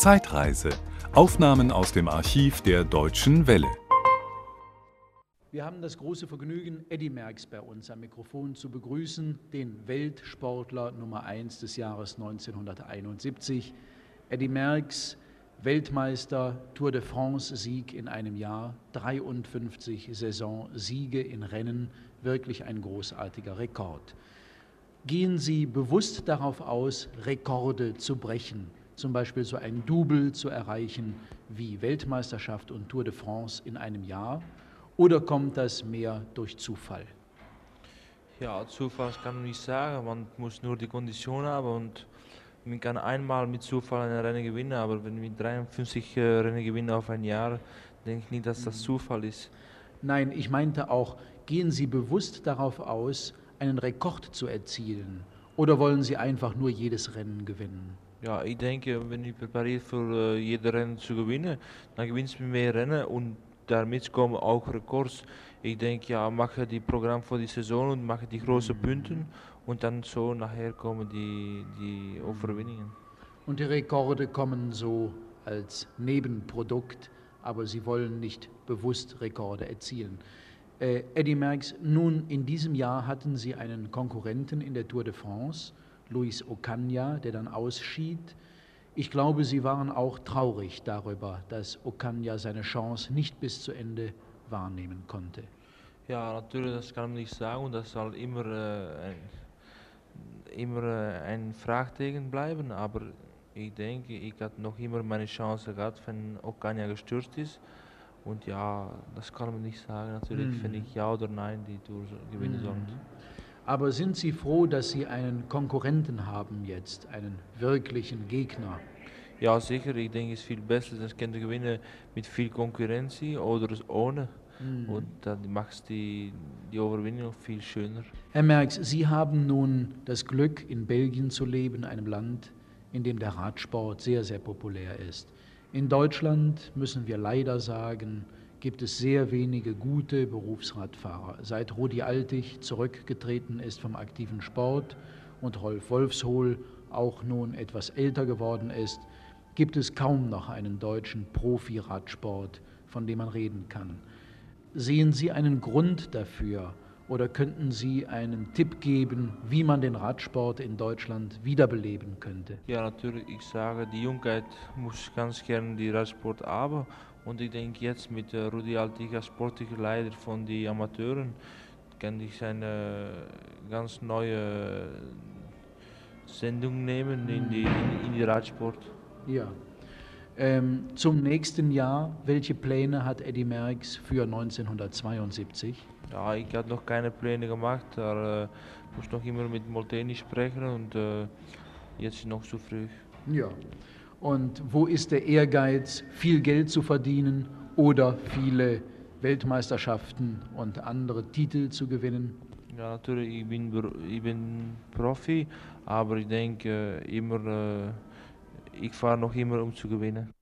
Zeitreise. Aufnahmen aus dem Archiv der Deutschen Welle. Wir haben das große Vergnügen, Eddie Merckx bei uns am Mikrofon zu begrüßen, den Weltsportler Nummer 1 des Jahres 1971. Eddie Merckx, Weltmeister, Tour de France Sieg in einem Jahr, 53 Saison-Siege in Rennen, wirklich ein großartiger Rekord. Gehen Sie bewusst darauf aus, Rekorde zu brechen, zum Beispiel so ein Double zu erreichen wie Weltmeisterschaft und Tour de France in einem Jahr? Oder kommt das mehr durch Zufall? Ja, Zufall kann man nicht sagen. Man muss nur die Kondition haben und man kann einmal mit Zufall ein Rennen gewinnen, aber wenn wir 53 äh, Rennen gewinnen auf ein Jahr, denke ich nicht, dass das Zufall ist. Nein, ich meinte auch, gehen Sie bewusst darauf aus, einen Rekord zu erzielen? Oder wollen Sie einfach nur jedes Rennen gewinnen? Ja, ich denke, wenn ich präpariert für äh, jedes Rennen zu gewinnen, dann gewinnst du mehr Rennen und damit kommen auch Rekords. Ich denke, ja, mache die Programm für die Saison und mache die großen Punkte und dann so nachher kommen die, die Overwinningen. Und die Rekorde kommen so als Nebenprodukt, aber Sie wollen nicht bewusst Rekorde erzielen. Äh, Eddie Merckx, nun in diesem Jahr hatten Sie einen Konkurrenten in der Tour de France, Luis Ocaña, der dann ausschied. Ich glaube, Sie waren auch traurig darüber, dass Ocaña seine Chance nicht bis zu Ende wahrnehmen konnte. Ja, natürlich, das kann man nicht sagen und das soll immer, äh, ein, immer äh, ein Fragezeichen bleiben, aber ich denke, ich habe noch immer meine Chance gehabt, wenn Ocaña gestürzt ist. Und ja, das kann man nicht sagen, natürlich, mhm. wenn ich ja oder nein die Tour gewinnen mhm. sollte. Aber sind Sie froh, dass Sie einen Konkurrenten haben jetzt, einen wirklichen Gegner? Ja, sicher. Ich denke, es ist viel besser, das können gewinnen mit viel Konkurrenz oder ohne. Mhm. Und dann macht die, die Überwindung viel schöner. Herr Merckx, Sie haben nun das Glück, in Belgien zu leben, einem Land, in dem der Radsport sehr, sehr populär ist. In Deutschland müssen wir leider sagen, gibt es sehr wenige gute Berufsradfahrer. Seit Rudi Altig zurückgetreten ist vom aktiven Sport und Rolf Wolfshohl auch nun etwas älter geworden ist, gibt es kaum noch einen deutschen Profi-Radsport, von dem man reden kann. Sehen Sie einen Grund dafür oder könnten Sie einen Tipp geben, wie man den Radsport in Deutschland wiederbeleben könnte? Ja, natürlich. Ich sage, die Jungheit muss ganz gerne die Radsport haben und ich denke jetzt mit äh, Rudi Altig als sportlicher Leiter von den Amateuren kann ich eine ganz neue Sendung nehmen in die, in, in die Radsport. Ja. Ähm, zum nächsten Jahr, welche Pläne hat Eddie Merckx für 1972? Ja, ich habe noch keine Pläne gemacht, aber äh, muss noch immer mit Molteni sprechen und äh, jetzt ist noch zu früh. Ja. Und wo ist der Ehrgeiz, viel Geld zu verdienen oder viele Weltmeisterschaften und andere Titel zu gewinnen? Ja, natürlich, ich bin, ich bin Profi, aber ich denke immer, äh, ich fahre noch immer, um zu gewinnen.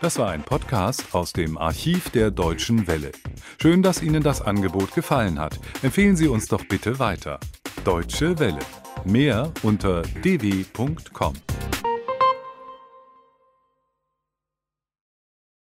Das war ein Podcast aus dem Archiv der Deutschen Welle. Schön, dass Ihnen das Angebot gefallen hat. Empfehlen Sie uns doch bitte weiter. Deutsche Welle. Mehr unter dw.com.